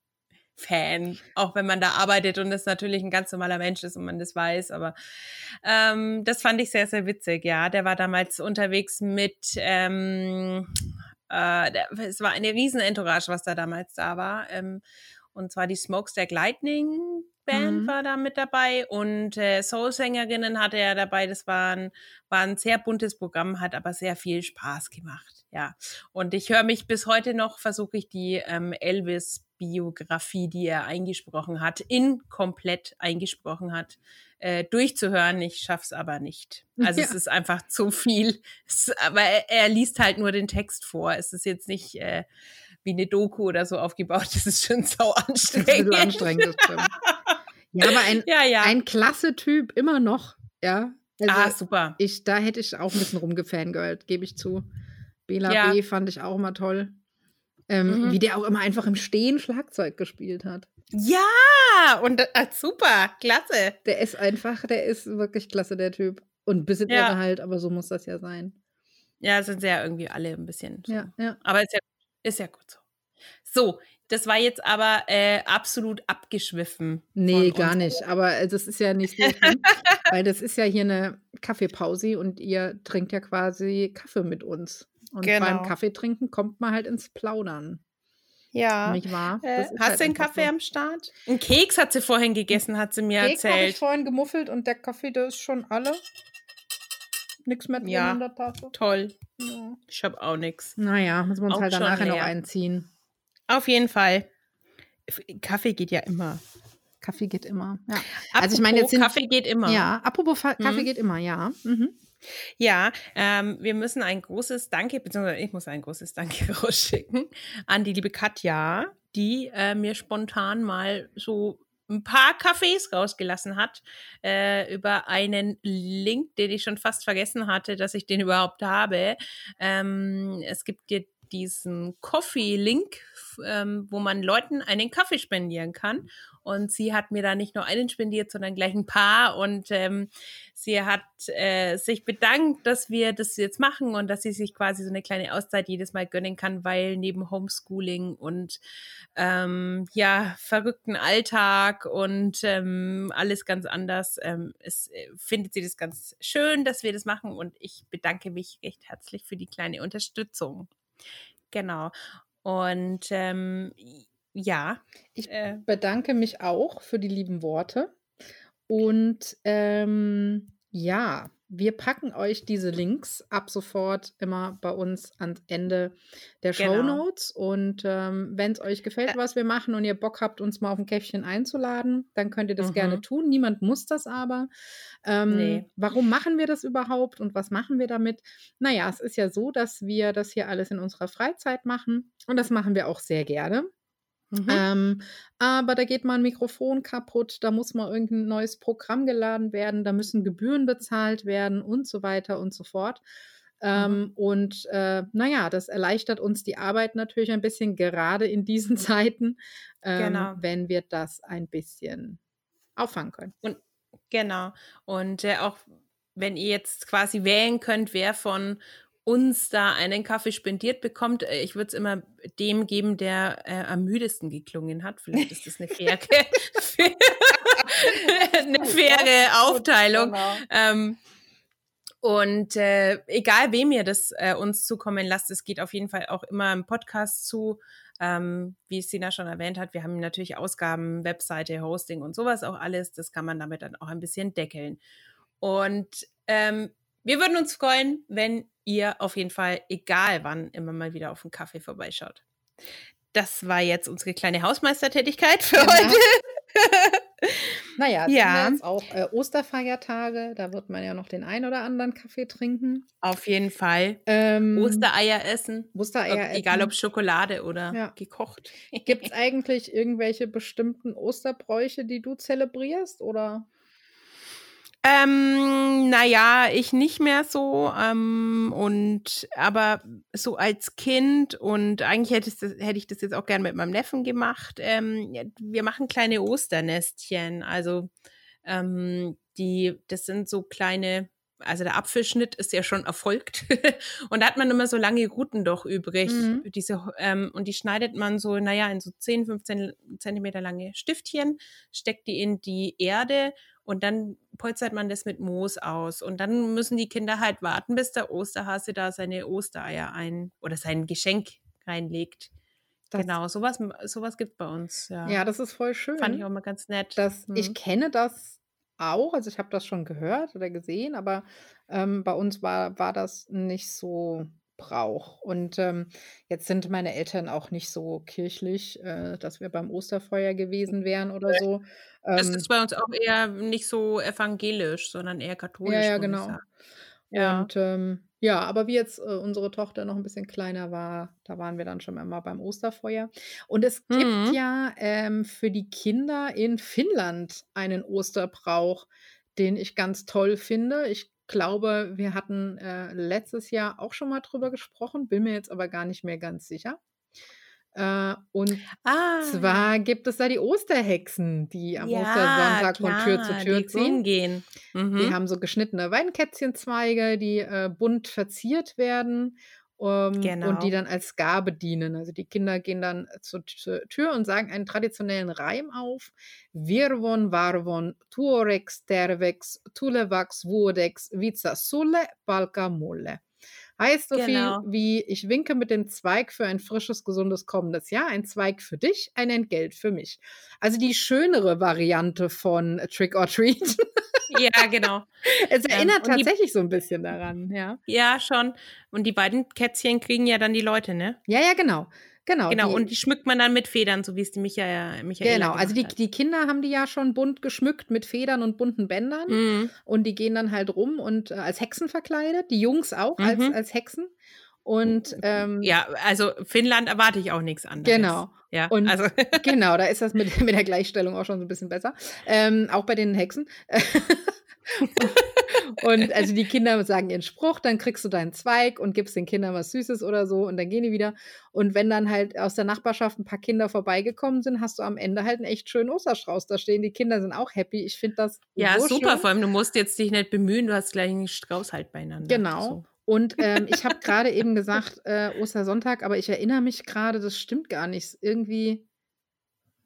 Fan, auch wenn man da arbeitet und das natürlich ein ganz normaler Mensch ist und man das weiß, aber ähm, das fand ich sehr, sehr witzig, ja. Der war damals unterwegs mit, ähm, äh, der, es war eine riesen Entourage, was da damals da war, ähm, und zwar die Smokestack Lightning Band Mhm. war da mit dabei und äh, Soul-Sängerinnen hatte er dabei. Das war ein, war ein sehr buntes Programm, hat aber sehr viel Spaß gemacht. Ja, und ich höre mich bis heute noch, versuche ich die ähm, Elvis-Biografie, die er eingesprochen hat, in komplett eingesprochen hat, äh, durchzuhören. Ich schaff's aber nicht. Also Ja. es ist einfach zu viel. Es, aber er, er liest halt nur den Text vor. Es ist jetzt nicht äh, wie eine Doku oder so aufgebaut. Das ist schon sau Das ist anstrengend. anstrengend, das. Ja, aber ein, Ja, ja. ein klasse Typ, immer noch. Ja. Also ah, super. ich, da hätte ich auch ein bisschen rumgefangirlt, gebe ich zu. Bela Ja. B. fand ich auch immer toll. Ähm, Mhm. Wie der auch immer einfach im Stehen Schlagzeug gespielt hat. Ja, und äh, super, klasse. Der ist einfach, der ist wirklich klasse, der Typ. Und ein bisschen Ja. halt, aber so muss das ja sein. Ja, sind ja irgendwie alle ein bisschen. So. Ja, ja. Aber ist ja, ist ja gut so. So, das war jetzt aber äh, absolut abgeschwiffen. Nee, gar nicht. Aber äh, das ist ja nicht so schlimm, weil das ist ja hier eine Kaffeepause und ihr trinkt ja quasi Kaffee mit uns. Und beim Genau. Kaffee trinken kommt man halt ins Plaudern. Ja. Nicht wahr? Äh, hast halt du einen Kaffee so. am Start? Einen Keks hat sie vorhin gegessen, hat sie mir Keks habe ich erzählt. vorhin gemuffelt und der Kaffee, der ist schon alle. Nichts mehr drin Ja. in der Tasse. Toll. Ja. Ich habe auch nichts. Naja, müssen wir uns Auch halt schon danach noch leer. einziehen. Auf jeden Fall. Kaffee geht ja immer. Kaffee geht immer. Ja, Also ich meine, jetzt sind- Kaffee geht immer. ja apropos Fa Kaffee Mhm. geht immer, ja. Mhm. Ja, ähm, wir müssen ein großes Danke, beziehungsweise ich muss ein großes Danke rausschicken an die liebe Katja, die äh, mir spontan mal so ein paar Cafés rausgelassen hat äh, über einen Link, den ich schon fast vergessen hatte, dass ich den überhaupt habe. Ähm, es gibt dir diesen Coffee-Link, ähm, wo man Leuten einen Kaffee spendieren kann. Und sie hat mir da nicht nur einen spendiert, sondern gleich ein paar. Und ähm, sie hat äh, sich bedankt, dass wir das jetzt machen und dass sie sich quasi so eine kleine Auszeit jedes Mal gönnen kann, weil neben Homeschooling und ähm, ja, verrückten Alltag und ähm, alles ganz anders, ähm, es, äh, findet sie das ganz schön, dass wir das machen. Und ich bedanke mich recht herzlich für die kleine Unterstützung. Genau. Und ähm, ja. Ich äh, bedanke mich auch für die lieben Worte. Und ähm, ja, wir packen euch diese Links ab sofort immer bei uns ans Ende der Genau. Show Notes. Und ähm, wenn es euch gefällt, was wir machen und ihr Bock habt, uns mal auf ein Käffchen einzuladen, dann könnt ihr das Mhm. gerne tun. Niemand muss das aber. Ähm, Nee. Warum machen wir das überhaupt und was machen wir damit? Naja, es ist ja so, dass wir das hier alles in unserer Freizeit machen. Und das machen wir auch sehr gerne. Mhm. Ähm, aber da geht mal ein Mikrofon kaputt, da muss mal irgendein neues Programm geladen werden, da müssen Gebühren bezahlt werden und so weiter und so fort. Ähm, Und äh, naja, das erleichtert uns die Arbeit natürlich ein bisschen, gerade in diesen Zeiten, ähm, Genau. wenn wir das ein bisschen auffangen können. Genau. Und äh, auch wenn ihr jetzt quasi wählen könnt, wer von uns da einen Kaffee spendiert bekommt, äh, ich würde es immer dem geben, der äh, am müdesten geklungen hat. Vielleicht ist das eine faire, eine faire Aufteilung. Genau. Ähm, und äh, egal, wem ihr das äh, uns zukommen lasst, es geht auf jeden Fall auch immer im Podcast zu. Ähm, wie Sina schon erwähnt hat, wir haben natürlich Ausgaben, Webseite, Hosting und sowas auch alles. Das kann man damit dann auch ein bisschen deckeln. Und ähm, wir würden uns freuen, wenn ihr auf jeden Fall, egal wann, immer mal wieder auf den Kaffee vorbeischaut. Das war jetzt unsere kleine Hausmeistertätigkeit für genau. heute. naja, ja. jetzt auch äh, Osterfeiertage, da wird man ja noch den ein oder anderen Kaffee trinken. Auf jeden Fall. Ähm, Ostereier essen. Ostereier ob, essen. Egal ob Schokolade oder ja. gekocht. Gibt es eigentlich irgendwelche bestimmten Osterbräuche, die du zelebrierst oder? Ähm, naja, ich nicht mehr so. Ähm, und aber so als Kind und eigentlich hätte, ich das, hätte ich das jetzt auch gerne mit meinem Neffen gemacht. Ähm, wir machen kleine Osternestchen. Also ähm, die, das sind so kleine, also der Apfelschnitt ist ja schon erfolgt. und da hat man immer so lange Ruten doch übrig. Mhm. Diese, ähm, und die schneidet man so, naja, in so 10, 15 Zentimeter lange Stiftchen, steckt die in die Erde und dann polstert man das mit Moos aus. Und dann müssen die Kinder halt warten, bis der Osterhase da seine Ostereier ein oder sein Geschenk reinlegt. Das genau, sowas, sowas gibt es bei uns. Ja. ja, das ist voll schön. Fand ich auch mal ganz nett. Das, hm. Ich kenne das auch, also ich habe das schon gehört oder gesehen, aber ähm, bei uns war, war das nicht so Brauch. Und ähm, jetzt sind meine Eltern auch nicht so kirchlich, äh, dass wir beim Osterfeuer gewesen wären oder so. Ähm, das ist bei uns auch eher nicht so evangelisch, sondern eher katholisch. Ja, ja, genau. Ja. Und ähm, ja, aber wie jetzt äh, unsere Tochter noch ein bisschen kleiner war, da waren wir dann schon einmal beim Osterfeuer. Und es gibt mhm. ja ähm, für die Kinder in Finnland einen Osterbrauch, den ich ganz toll finde. Ich glaube, wir hatten äh, letztes Jahr auch schon mal drüber gesprochen, bin mir jetzt aber gar nicht mehr ganz sicher. Äh, und ah, zwar gibt es da die Osterhexen, die am ja, Ostersonntag klar, von Tür zu Tür ziehen. Gehen. Mhm. Die haben so geschnittene Weinkätzchenzweige, die äh, bunt verziert werden um, genau. und die genau. dann als Gabe dienen. Also die Kinder gehen dann zur, zur Tür und sagen einen traditionellen Reim auf. Virvon, Varvon, Tuorex, Tervex, Tulevax, Vuodex, Viza Sulle, Balka Mulle. Heißt so genau. viel wie, ich winke mit dem Zweig für ein frisches, gesundes kommendes Jahr. Ein Zweig für dich, ein Entgelt für mich. Also die schönere Variante von Trick or Treat. Ja, genau. es ähm, erinnert ähm, tatsächlich die, so ein bisschen daran, ja. Ja, schon. Und die beiden Kätzchen kriegen ja dann die Leute, ne? Ja, ja, genau. Genau. Genau, die, und die schmückt man dann mit Federn, so wie es die Michael, Michaela Genau, also die, die Kinder haben die ja schon bunt geschmückt mit Federn und bunten Bändern. Mhm. Und die gehen dann halt rum und äh, als Hexen verkleidet, die Jungs auch mhm. als, als Hexen. Und ähm, ja, also Finnland erwarte ich auch nichts anderes. Genau. Ja, und also. genau, da ist das mit, mit der Gleichstellung auch schon so ein bisschen besser. Ähm, auch bei den Hexen. und also die Kinder sagen ihren Spruch, dann kriegst du deinen Zweig und gibst den Kindern was Süßes oder so und dann gehen die wieder. Und wenn dann halt aus der Nachbarschaft ein paar Kinder vorbeigekommen sind, hast du am Ende halt einen echt schönen Osterstrauß da stehen. Die Kinder sind auch happy. Ich finde das ja so super. Schön. Vor allem du musst jetzt dich nicht bemühen, du hast gleich einen Strauß halt beieinander. Genau. So. Und ähm, ich habe gerade eben gesagt äh, Ostersonntag, aber ich erinnere mich gerade, das stimmt gar nicht. Irgendwie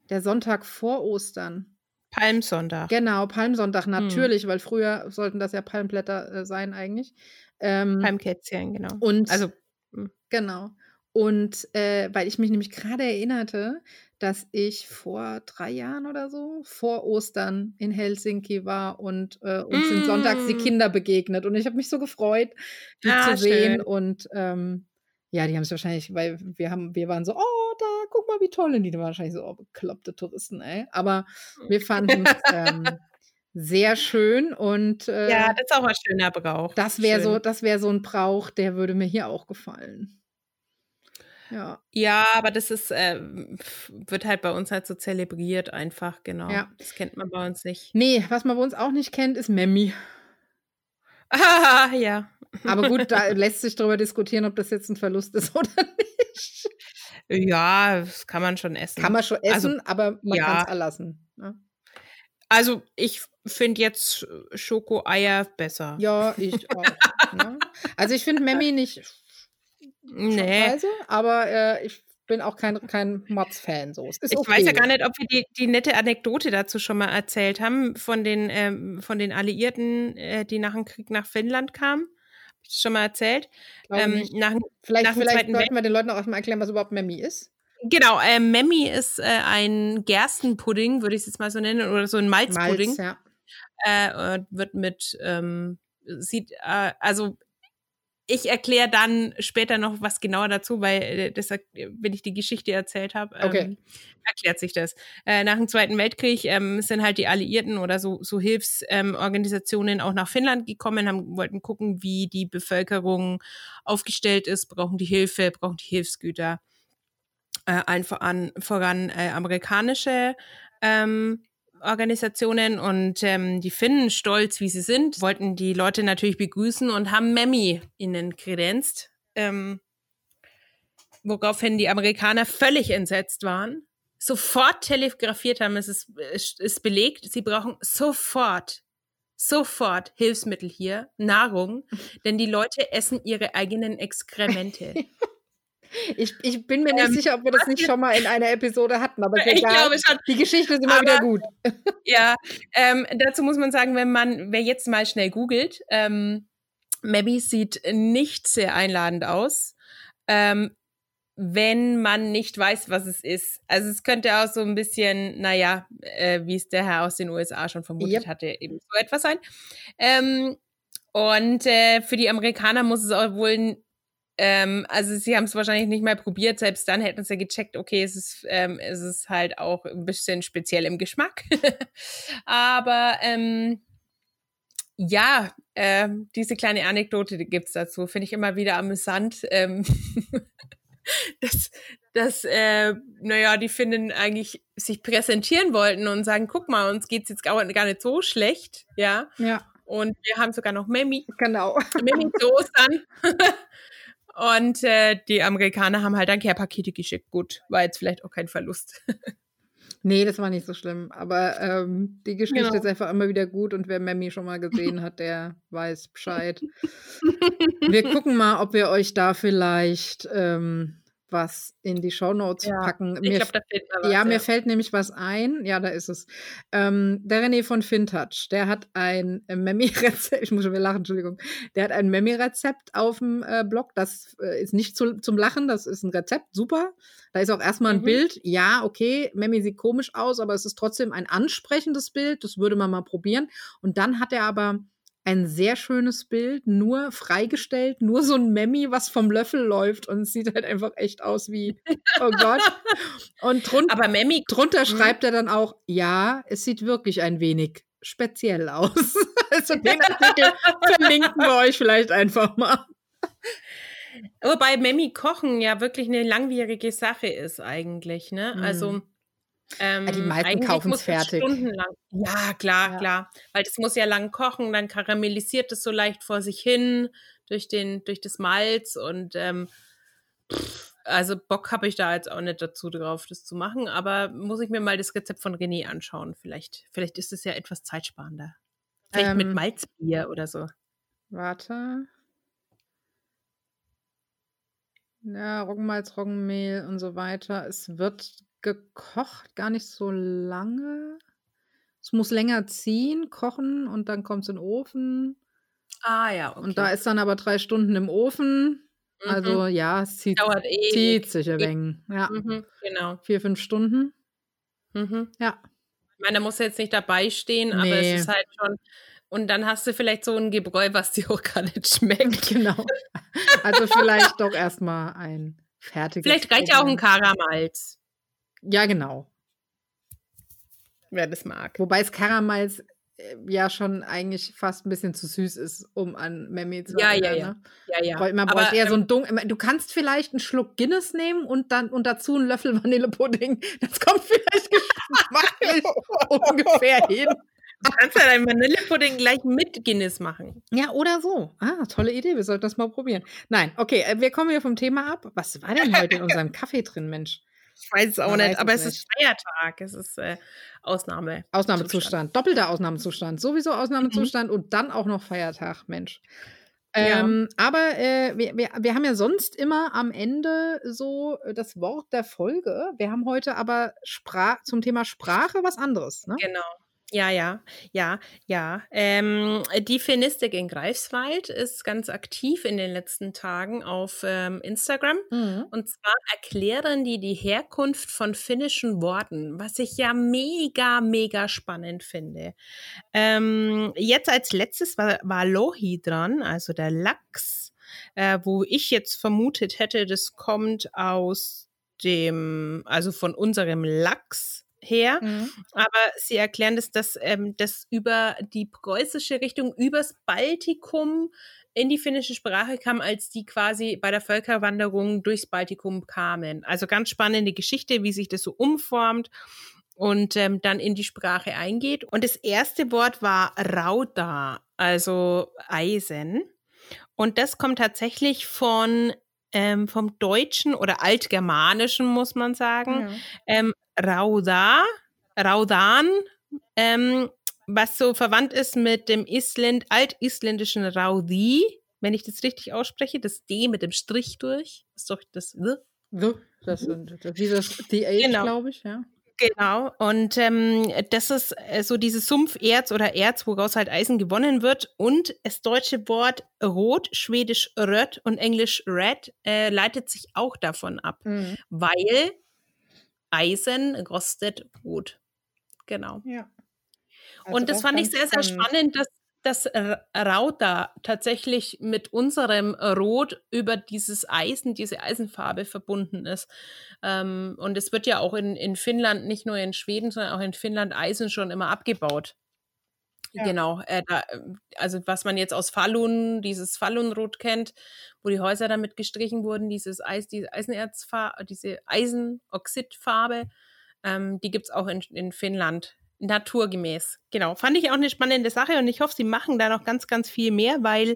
der Sonntag vor Ostern. Palmsonntag. Genau, Palmsonntag, hm. natürlich, hm. weil früher sollten das ja Palmblätter äh, sein eigentlich. Ähm, Palmkätzchen, genau. Und also hm. genau. Und äh, weil ich mich nämlich gerade erinnerte, dass ich vor drei Jahren oder so, vor Ostern in Helsinki war und äh, uns mm. sind sonntags die mm. Kinder begegnet. Und ich habe mich so gefreut, die ah, zu sehen. Schön. Und ähm, ja, die haben es wahrscheinlich, weil wir haben, wir waren so, oh, da, guck mal, wie toll. Und die waren wahrscheinlich so, oh, bekloppte Touristen, ey. Aber wir fanden es ähm, sehr schön und äh, ja, das ist auch ein schöner Brauch. Das wäre so, das wäre so ein Brauch, der würde mir hier auch gefallen. Ja. Ja, aber das ist, äh, wird halt bei uns halt so zelebriert einfach, genau. Ja. Das kennt man bei uns nicht. Nee, was man bei uns auch nicht kennt, ist Memmi. Ah, ja. Aber gut, da lässt sich darüber diskutieren, ob das jetzt ein Verlust ist oder nicht. Ja, das kann man schon essen. Kann man schon also, essen, also, aber man ja. kann es erlassen. Ne? Also ich finde jetzt Schokoeier besser. Ja, ich auch. ne? Also ich finde Memmi nicht Nee. Aber äh, ich bin auch kein, kein Mods-Fan. So. Ist Ich okay. weiß ja gar nicht, ob wir die, die nette Anekdote dazu schon mal erzählt haben, von den, ähm, von den Alliierten, äh, die nach dem Krieg nach Finnland kamen. Schon mal erzählt? Ähm, nach, Vielleicht, nach vielleicht sollten wir den Leuten auch erstmal erklären, was überhaupt Memmi ist. genau, äh, Memmi ist äh, ein Gerstenpudding, würde ich es jetzt mal so nennen, oder so ein Malzpudding. Malz, ja. äh, äh, wird mit, ähm, sieht, äh, also ich erkläre dann später noch was genauer dazu, weil äh, das, wenn ich die Geschichte erzählt habe, ähm, Okay. erklärt sich das. Äh, nach dem Zweiten Weltkrieg ähm, sind halt die Alliierten oder so, so Hilfsorganisationen ähm, auch nach Finnland gekommen, haben, wollten gucken, wie die Bevölkerung aufgestellt ist, brauchen die Hilfe, brauchen die Hilfsgüter. Äh, allen voran, voran äh, amerikanische ähm, Organisationen und ähm, die Finnen, stolz wie sie sind, wollten die Leute natürlich begrüßen und haben Memmi ihnen kredenzt. Ähm, woraufhin die Amerikaner völlig entsetzt waren, sofort telegrafiert haben, es ist, es ist belegt, sie brauchen sofort, sofort Hilfsmittel hier, Nahrung, denn die Leute essen ihre eigenen Exkremente. Ich, ich bin mir nicht Ähm, sicher, ob wir das nicht schon mal in einer Episode hatten, aber Ich egal. glaube schon. Die Geschichte ist immer Aber- wieder gut. Ja, ähm, dazu muss man sagen, wenn man, wer jetzt mal schnell googelt, ähm, Mabby sieht nicht sehr einladend aus, ähm, wenn man nicht weiß, was es ist. Also es könnte auch so ein bisschen, naja, äh, wie es der Herr aus den USA schon vermutet Yep. hatte, eben so etwas sein. Ähm, und äh, für die Amerikaner muss es auch wohl ähm, also sie haben es wahrscheinlich nicht mal probiert, selbst dann hätten sie gecheckt, okay, es ist, ähm, es ist halt auch ein bisschen speziell im Geschmack. Aber ähm, ja, ähm, diese kleine Anekdote die gibt's dazu, finde ich immer wieder amüsant. Ähm, dass, dass äh, naja, die Finnen eigentlich sich präsentieren wollten und sagen, guck mal, uns geht's jetzt gar gar nicht so schlecht, ja. Ja, Und wir haben sogar noch Memmi genau. Ostern. Und äh, die Amerikaner haben halt dann Care-Pakete geschickt. Gut, war jetzt vielleicht auch kein Verlust. Nee, das war nicht so schlimm. Aber ähm, die Geschichte Genau. ist einfach immer wieder gut und wer Memmi schon mal gesehen hat, der weiß Bescheid. wir gucken mal, ob wir euch da vielleicht ähm, was in die Shownotes Ja, packen. Mir mir was. Ja, mir fällt nämlich was ein. Ja, da ist es. Ähm, der René von Fintouch, der hat ein äh, Memmi-Rezept, ich muss schon wieder lachen, Entschuldigung. Der hat ein Memmi-Rezept auf dem äh, Blog. Das äh, ist nicht zu, zum Lachen, das ist ein Rezept, super. Da ist auch erstmal ein Mhm. Bild. Ja, okay, Memmi sieht komisch aus, aber es ist trotzdem ein ansprechendes Bild. Das würde man mal probieren. Und dann hat er aber ein sehr schönes Bild, nur freigestellt, nur so ein Memmi, was vom Löffel läuft und es sieht halt einfach echt aus wie, oh Gott. Und drunter, Aber Memmi, drunter Mhm. schreibt er dann auch, ja, es sieht wirklich ein wenig speziell aus. Also den Artikel verlinken wir euch vielleicht einfach mal. wobei Memmi kochen ja wirklich eine langwierige Sache ist eigentlich, ne? Mhm. Also ähm, Ja, die meisten muss das fertig. Stundenlang. Ja, klar, Ja. klar. Weil das muss ja lang kochen, dann karamellisiert es so leicht vor sich hin durch, den, durch das Malz und ähm, pff, also Bock habe ich da jetzt auch nicht dazu drauf, das zu machen, aber muss ich mir mal das Rezept von René anschauen. Vielleicht, vielleicht ist es ja etwas zeitsparender. Vielleicht mit Ähm, Malzbier oder so. Warte. Ja, Roggenmalz, Roggenmehl und so weiter. Es wird gekocht, gar nicht so lange. Es muss länger ziehen, kochen und dann kommt es in den Ofen. Ah ja, okay. Und da ist dann aber drei Stunden im Ofen. Mhm. Also ja, es zieht, dauert ewig. zieht sich ein wenig. Ja, Mhm, genau. vier, fünf Stunden. Mhm. Ja. Ich meine, da muss jetzt nicht dabei stehen, aber Nee. es ist halt schon. Und dann hast du vielleicht so ein Gebräu, was dir auch gar nicht schmeckt. Genau. Also vielleicht doch erstmal ein fertiges. Vielleicht reicht ja auch ein. Karamalz, Ja, genau. wer das mag. Wobei es Karamalz äh, ja schon eigentlich fast ein bisschen zu süß ist, um an Memmi zu Ja, ja, erinnern, ja. ne? Ja, ja. Bräu- Man Aber, bräuchte eher so ähm, ein dunkel. Du kannst vielleicht einen Schluck Guinness nehmen und dann und dazu einen Löffel Vanillepudding. Das kommt vielleicht geschmacklich ungefähr hin. Du kannst ja deinen Vanillepudding gleich mit Guinness machen. Ja, oder so. Ah, tolle Idee. Wir sollten das mal probieren. Nein, okay, äh, wir kommen hier vom Thema ab. Was war denn heute in unserem Kaffee drin, Mensch? Ich weiß es auch Man nicht, aber es ist Feiertag. Es ist äh, Ausnahme. Ausnahmezustand, doppelter Ausnahmezustand, sowieso Ausnahmezustand und dann auch noch Feiertag, Mensch. Ja. Ähm, aber äh, wir, wir, wir haben ja sonst immer am Ende so äh, das Wort der Folge. Wir haben heute aber Spra zum Thema Sprache was anderes. Ne? Genau. Ja, ja, ja, ja. Ähm, die Fenistik in Greifswald ist ganz aktiv in den letzten Tagen auf ähm, Instagram. Mhm. Und zwar erklären die die Herkunft von finnischen Worten, was ich ja mega, mega spannend finde. Ähm, jetzt als letztes war, war Lohi dran, also der Lachs, äh, wo ich jetzt vermutet hätte, das kommt aus dem, also von unserem Lachs her. Mhm. Aber sie erklären, dass das, ähm, das über die preußische Richtung, übers Baltikum in die finnische Sprache kam, als die quasi bei der Völkerwanderung durchs Baltikum kamen. Also ganz spannende Geschichte, wie sich das so umformt und ähm, dann in die Sprache eingeht. Und das erste Wort war Rauda, also Eisen. Und das kommt tatsächlich von ähm, vom Deutschen oder Altgermanischen, muss man sagen. Ja. Ähm, Rauda, Raudan, ähm, was so verwandt ist mit dem Island, altisländischen Raudi, wenn ich das richtig ausspreche, das D mit dem Strich durch, ist doch das W. The, das sind das, dieses The Age, Genau. glaube ich, ja. Genau, und ähm, das ist äh, so dieses Sumpferz oder Erz, woraus halt Eisen gewonnen wird. Und das deutsche Wort Rot, Schwedisch Rött und Englisch Red äh, leitet sich auch davon ab, Mhm. weil Eisen rostet rot. Genau. Ja. und das fand ich sehr, sehr spannend, dass das R- Rauta tatsächlich mit unserem Rot über dieses Eisen, diese Eisenfarbe verbunden ist. Ähm, und es wird ja auch in, in Finnland, nicht nur in Schweden, sondern auch in Finnland Eisen schon immer abgebaut. Ja. Genau, äh, da, äh, also was man jetzt aus Falun, dieses Falunrot kennt, wo die Häuser damit gestrichen wurden, dieses Eis, diese Eisenerzfarbe, diese Eisenoxidfarbe, ähm, die gibt es auch in, in Finnland naturgemäß. Genau, fand ich auch eine spannende Sache und ich hoffe, sie machen da noch ganz, ganz viel mehr, weil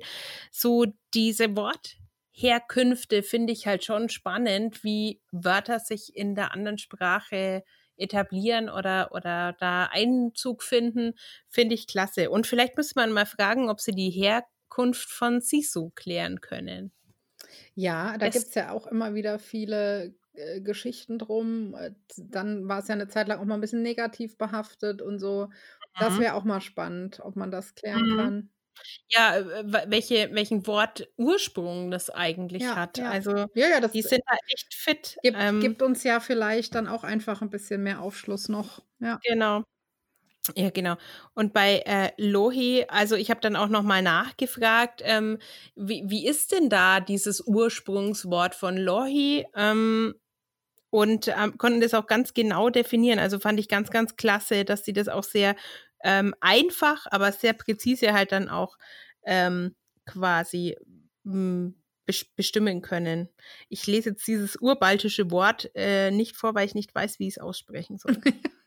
so diese Wortherkünfte finde ich halt schon spannend, wie Wörter sich in der anderen Sprache etablieren oder, oder da Einzug finden, finde ich klasse. Und vielleicht müsste man mal fragen, ob sie die Herkunft von Sisu klären können. Ja, da gibt es ja auch immer wieder viele äh, Geschichten drum. Äh, Dann war es ja eine Zeit lang auch mal ein bisschen negativ behaftet und so. Das Mhm. wäre auch mal spannend, ob man das klären Mhm. kann. Ja, äh, w- welche, welchen Wortursprung das eigentlich Ja, hat. ja. Also Ja, ja, das die sind da echt fit. gibt, Ähm, gibt uns ja vielleicht dann auch einfach ein bisschen mehr Aufschluss noch. Ja. Genau. Ja, genau. Und bei äh, Lohi, also ich habe dann auch noch mal nachgefragt, ähm, wie, wie ist denn da dieses Ursprungswort von Lohi? Ähm, und ähm, konnten das auch ganz genau definieren. Also fand ich ganz, ganz klasse, dass sie das auch sehr ähm, einfach, aber sehr präzise halt dann auch ähm, quasi mh, bes- bestimmen können. Ich lese jetzt dieses urbaltische Wort äh, nicht vor, weil ich nicht weiß, wie ich es aussprechen soll.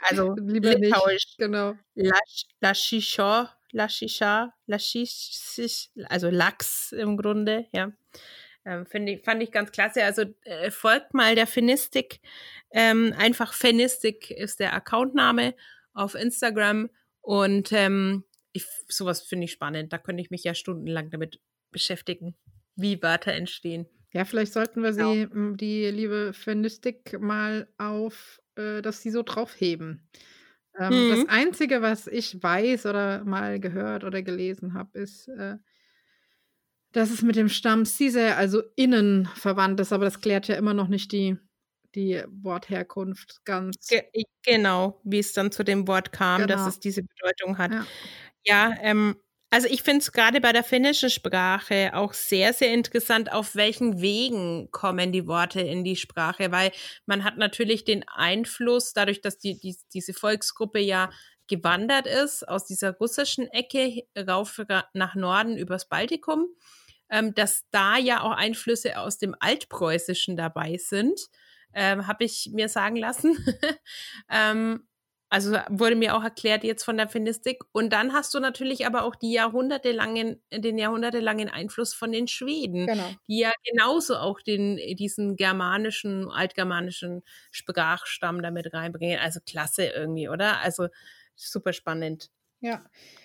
Also Lieber nicht. Litauisch, Genau. Lasch- Lashisha, Lashisha, Lashish, also Lachs im Grunde, ja. Ähm, ich, fand ich ganz klasse. Also äh, folgt mal der Finistik. Ähm, einfach Finistik ist der Accountname auf Instagram. Und ähm, ich, sowas finde ich spannend. Da könnte ich mich ja stundenlang damit beschäftigen, wie Wörter entstehen. Ja, vielleicht sollten wir Genau. sie, m, die liebe Fenistik, mal auf, äh, dass sie so draufheben. Ähm, Das Mhm. Einzige, was ich weiß oder mal gehört oder gelesen habe, ist, äh, dass es mit dem Stamm Sise, also innen verwandt ist, aber das klärt ja immer noch nicht die, die Wortherkunft ganz. Ge genau, wie es dann zu dem Wort kam, dass Genau. es diese Bedeutung hat. Ja. Ja, ähm, also ich finde es gerade bei der finnischen Sprache auch sehr, sehr interessant, auf welchen Wegen kommen die Worte in die Sprache, weil man hat natürlich den Einfluss, dadurch, dass die, die, diese Volksgruppe ja gewandert ist, aus dieser russischen Ecke rauf ra- nach Norden übers Baltikum, ähm, dass da ja auch Einflüsse aus dem Altpreußischen dabei sind, ähm, habe ich mir sagen lassen. ähm, Also wurde mir auch erklärt jetzt von der Finistik. Und dann hast du natürlich aber auch die jahrhundertelangen, den jahrhundertelangen Einfluss von den Schweden, Genau. die ja genauso auch den, diesen germanischen, altgermanischen Sprachstamm damit reinbringen. Also klasse irgendwie, oder? Also super spannend. Ja,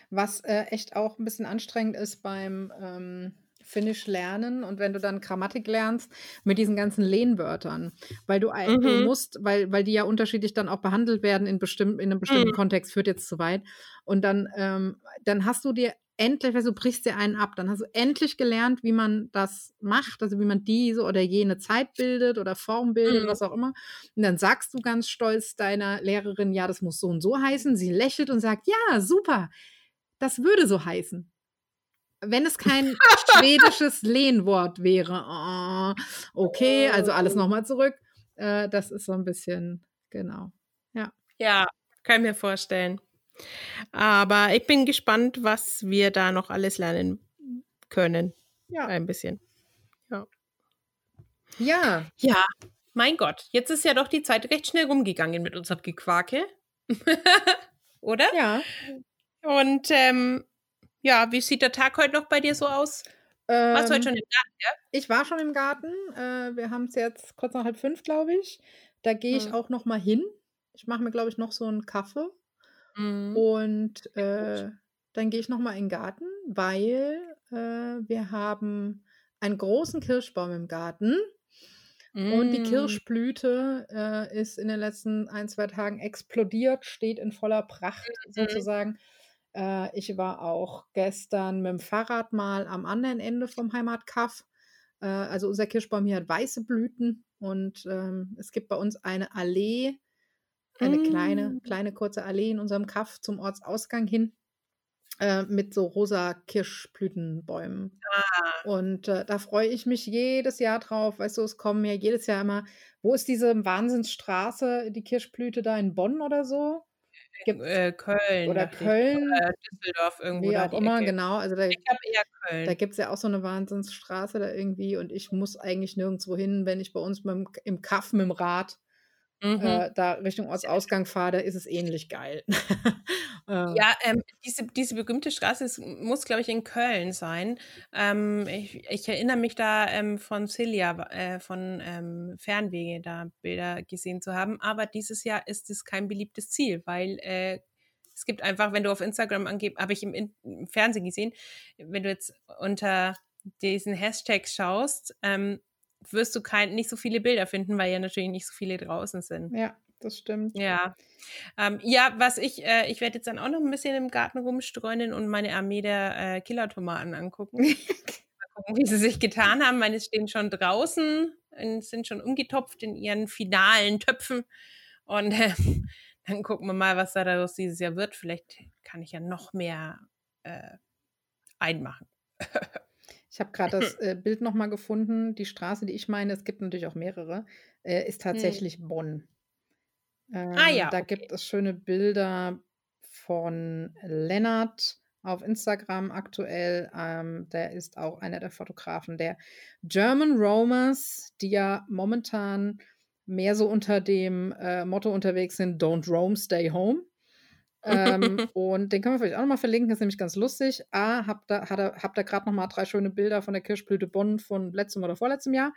was äh, echt auch ein bisschen anstrengend ist beim ähm, Finnisch lernen und wenn du dann Grammatik lernst mit diesen ganzen Lehnwörtern, weil du, ein- du Mhm. musst, weil, weil die ja unterschiedlich dann auch behandelt werden in, bestimm in einem bestimmten Mhm. Kontext, führt jetzt zu weit. Und dann, ähm, dann hast du dir endlich, weil du brichst dir einen ab, dann hast du endlich gelernt, wie man das macht, also wie man diese oder jene Zeit bildet oder Form bildet, Mhm. was auch immer. Und dann sagst du ganz stolz deiner Lehrerin, ja, das muss so und so heißen. Sie lächelt und sagt, ja, super, das würde so heißen. Wenn es kein schwedisches Lehnwort wäre. Oh, okay, also alles nochmal zurück. Äh, das ist so ein bisschen, genau. Ja, kann ich mir vorstellen. Aber ich bin gespannt, was wir da noch alles lernen können. Ja. Ein bisschen. Ja, Ja, mein Gott, jetzt ist ja doch die Zeit recht schnell rumgegangen mit unserem Gequake. Oder? ja. Und ähm, ja, wie sieht der Tag heute noch bei dir so aus? Warst du Ähm, heute schon im Garten? Ich war schon im Garten. Äh, wir haben es jetzt kurz nach halb fünf, glaube ich. Da gehe ich Hm. auch noch mal hin. Ich mache mir, glaube ich, noch so einen Kaffee. Mhm. Und äh, dann gehe ich noch mal in den Garten, weil äh, wir haben einen großen Kirschbaum im Garten. Und die Mm. Kirschblüte äh, ist in den letzten ein, zwei Tagen explodiert, steht in voller Pracht Mhm. sozusagen. Äh, ich war auch gestern mit dem Fahrrad mal am anderen Ende vom Heimatkaff. Äh, also unser Kirschbaum hier hat weiße Blüten und ähm, es gibt bei uns eine Allee, eine kleine, Mm. kleine kurze Allee in unserem Kaff zum Ortsausgang hin äh, mit so rosa Kirschblütenbäumen. Ah, Und äh, da freue ich mich jedes Jahr drauf. Weißt du, es kommen mir jedes Jahr immer, wo ist diese Wahnsinnsstraße, die Kirschblüte da in Bonn oder so? Äh, Köln. oder ich. Köln, Äh, Düsseldorf irgendwo wie da auch immer, Ecke. genau. Also da, Ich glaube eher da Köln. gibt es ja auch so eine Wahnsinnsstraße da irgendwie und ich muss eigentlich nirgendwo hin, wenn ich bei uns mit dem, im Kaff mit dem Rad Mhm. äh, da Richtung Ortsausgang fahre, da ist es ähnlich geil. Ja, ähm, diese, diese berühmte Straße es muss, glaube ich, in Köln sein. Ähm, ich, ich erinnere mich da ähm, von Celia, äh, von ähm, Fernwege, da Bilder gesehen zu haben. Aber dieses Jahr ist es kein beliebtes Ziel, weil äh, es gibt einfach, wenn du auf Instagram angibst, habe ich im, im Fernsehen gesehen, wenn du jetzt unter diesen Hashtag schaust, ähm, wirst du kein, nicht so viele Bilder finden, weil ja natürlich nicht so viele draußen sind. ja, das stimmt. Ja. Ähm, ja, was ich, äh, ich werde jetzt dann auch noch ein bisschen im Garten rumstreunen und meine Armee der äh, Killertomaten angucken. Mal gucken, wie sie sich getan haben. Meine stehen schon draußen und sind schon umgetopft in ihren finalen Töpfen. Und äh, dann gucken wir mal, was da daraus dieses Jahr wird. Vielleicht kann ich ja noch mehr äh, einmachen. Ich habe gerade das äh, Bild nochmal gefunden. Die Straße, die ich meine, es gibt natürlich auch mehrere, äh, ist tatsächlich Bonn. Ähm, Ah ja, Da okay. gibt es schöne Bilder von Lennart auf Instagram aktuell. Ähm, der ist auch einer der Fotografen der German Romers, die ja momentan mehr so unter dem äh, Motto unterwegs sind, Don't Roam, Stay Home. Ähm, und den können wir vielleicht auch nochmal verlinken, das ist nämlich ganz lustig. A, habt da, hat er, habt da gerade nochmal drei schöne Bilder von der Kirschblüte Bonn von letztem oder vorletztem Jahr.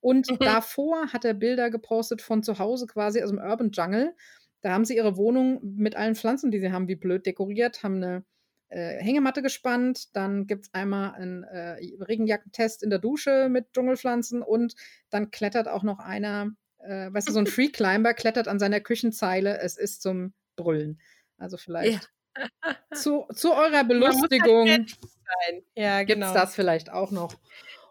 Und Mhm. davor hat er Bilder gepostet von zu Hause quasi aus dem Urban Jungle. Da haben sie ihre Wohnung mit allen Pflanzen, die sie haben, wie blöd dekoriert, haben eine äh, Hängematte gespannt. Dann gibt es einmal einen äh, Regenjackentest in der Dusche mit Dschungelpflanzen und dann klettert auch noch einer, äh, weißt du, so ein Free Climber klettert an seiner Küchenzeile. Es ist zum Brüllen. Also vielleicht zu, zu eurer halt Belustigung sein. Ja, gibt es genau. das vielleicht auch noch.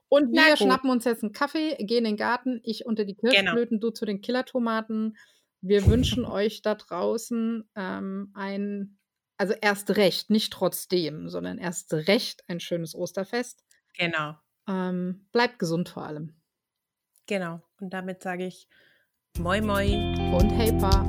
Und Na wir gut. schnappen uns jetzt einen Kaffee, gehen in den Garten, ich unter die Genau. Kirschblüten, du zu den Killertomaten. Wir wünschen euch da draußen ähm, ein, also erst recht, nicht trotzdem, sondern erst recht ein schönes Osterfest. Genau. Ähm, bleibt gesund vor allem. Genau. Und damit sage ich Moi Moi. Und hey, Pa.